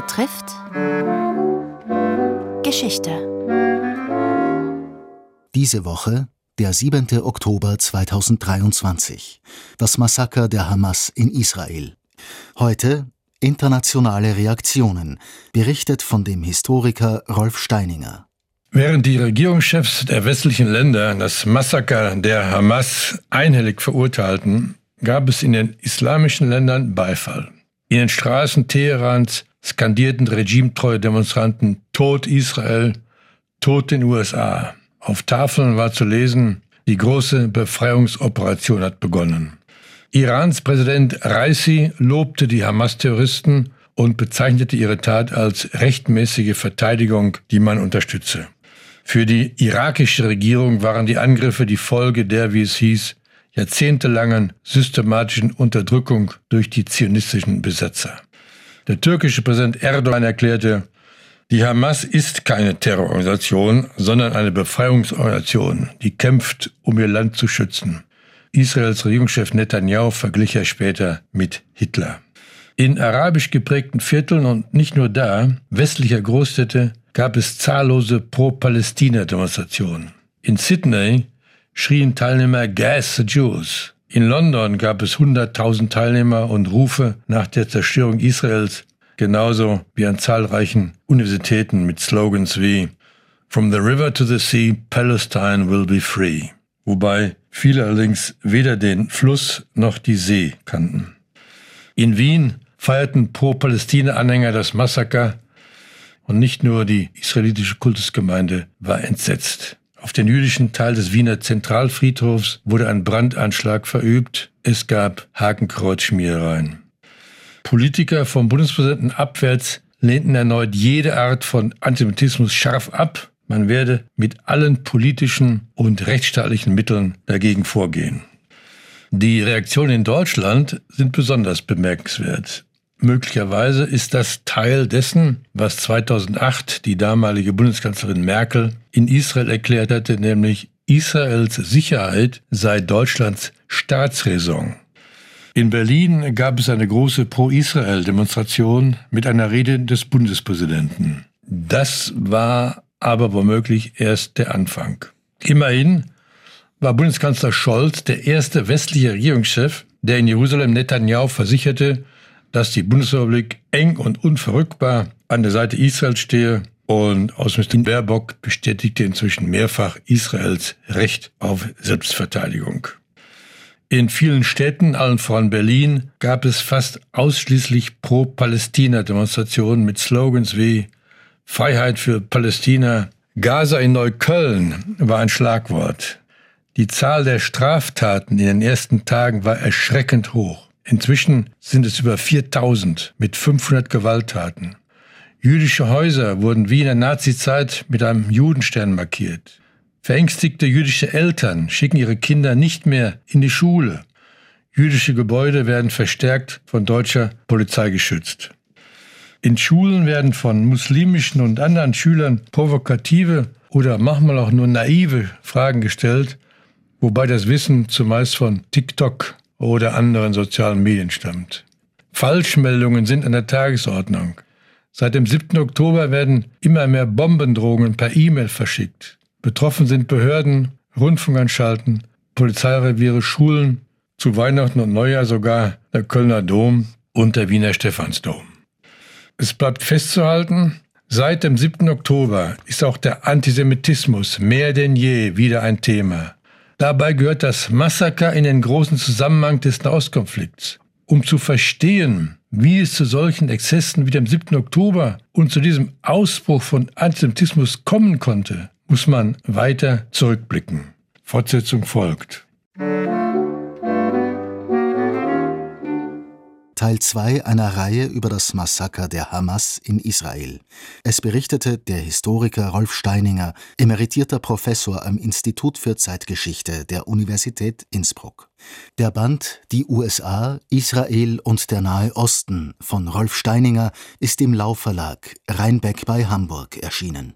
betrifft Geschichte. Diese Woche, der 7. Oktober 2023, das Massaker der Hamas in Israel. Heute internationale Reaktionen, berichtet von dem Historiker Rolf Steininger. Während die Regierungschefs der westlichen Länder das Massaker der Hamas einhellig verurteilten, gab es in den islamischen Ländern Beifall. In den Straßen Teherans skandierten regimetreue Demonstranten Tod Israel, Tod den USA. Auf Tafeln war zu lesen, die große Befreiungsoperation hat begonnen. Irans Präsident Raisi lobte die Hamas-Terroristen und bezeichnete ihre Tat als rechtmäßige Verteidigung, die man unterstütze. Für die irakische Regierung waren die Angriffe die Folge der, wie es hieß, jahrzehntelangen systematischen Unterdrückung durch die zionistischen Besetzer. Der türkische Präsident Erdogan erklärte, die Hamas ist keine Terrororganisation, sondern eine Befreiungsorganisation, die kämpft, um ihr Land zu schützen. Israels Regierungschef Netanyahu verglich er später mit Hitler. In arabisch geprägten Vierteln und nicht nur da, westlicher Großstädte, gab es zahllose Pro-Palästina-Demonstrationen. In Sydney schrien Teilnehmer Gas the Jews. In London gab es 100.000 Teilnehmer und Rufe nach der Zerstörung Israels, genauso wie an zahlreichen Universitäten mit Slogans wie From the river to the sea, Palestine will be free. Wobei viele allerdings weder den Fluss noch die See kannten. In Wien feierten Pro-Palästina-Anhänger das Massaker und nicht nur die israelitische Kultusgemeinde war entsetzt. Auf den jüdischen Teil des Wiener Zentralfriedhofs wurde ein Brandanschlag verübt. Es gab Hakenkreuzschmierereien. Politiker vom Bundespräsidenten abwärts lehnten erneut jede Art von Antisemitismus scharf ab. Man werde mit allen politischen und rechtsstaatlichen Mitteln dagegen vorgehen. Die Reaktionen in Deutschland sind besonders bemerkenswert. Möglicherweise ist das Teil dessen, was 2008 die damalige Bundeskanzlerin Merkel in Israel erklärt hatte, nämlich Israels Sicherheit sei Deutschlands Staatsräson. In Berlin gab es eine große Pro-Israel-Demonstration mit einer Rede des Bundespräsidenten. Das war aber womöglich erst der Anfang. Immerhin war Bundeskanzler Scholz der erste westliche Regierungschef, der in Jerusalem Netanyahu versicherte, dass die Bundesrepublik eng und unverrückbar an der Seite Israels stehe und Außenministerin Baerbock bestätigte inzwischen mehrfach Israels Recht auf Selbstverteidigung. In vielen Städten, allen voran Berlin, gab es fast ausschließlich Pro-Palästina-Demonstrationen mit Slogans wie Freiheit für Palästina. Gaza in Neukölln war ein Schlagwort. Die Zahl der Straftaten in den ersten Tagen war erschreckend hoch. Inzwischen sind es über 4000 mit 500 Gewalttaten. Jüdische Häuser wurden wie in der Nazizeit mit einem Judenstern markiert. Verängstigte jüdische Eltern schicken ihre Kinder nicht mehr in die Schule. Jüdische Gebäude werden verstärkt von deutscher Polizei geschützt. In Schulen werden von muslimischen und anderen Schülern provokative oder manchmal auch nur naive Fragen gestellt, wobei das Wissen zumeist von TikTok oder anderen sozialen Medien stammt. Falschmeldungen sind an der Tagesordnung. Seit dem 7. Oktober werden immer mehr Bombendrohungen per E-Mail verschickt. Betroffen sind Behörden, Rundfunkanstalten, Polizeireviere, Schulen, zu Weihnachten und Neujahr sogar der Kölner Dom und der Wiener Stephansdom. Es bleibt festzuhalten, seit dem 7. Oktober ist auch der Antisemitismus mehr denn je wieder ein Thema. Dabei gehört das Massaker in den großen Zusammenhang des Nahostkonflikts. Um zu verstehen, wie es zu solchen Exzessen wie dem 7. Oktober und zu diesem Ausbruch von Antisemitismus kommen konnte, muss man weiter zurückblicken. Fortsetzung folgt. Teil 2 einer Reihe über das Massaker der Hamas in Israel. Es berichtete der Historiker Rolf Steininger, emeritierter Professor am Institut für Zeitgeschichte der Universität Innsbruck. Der Band Die USA, Israel und der Nahe Osten von Rolf Steininger ist im Laufverlag Rheinbeck bei Hamburg erschienen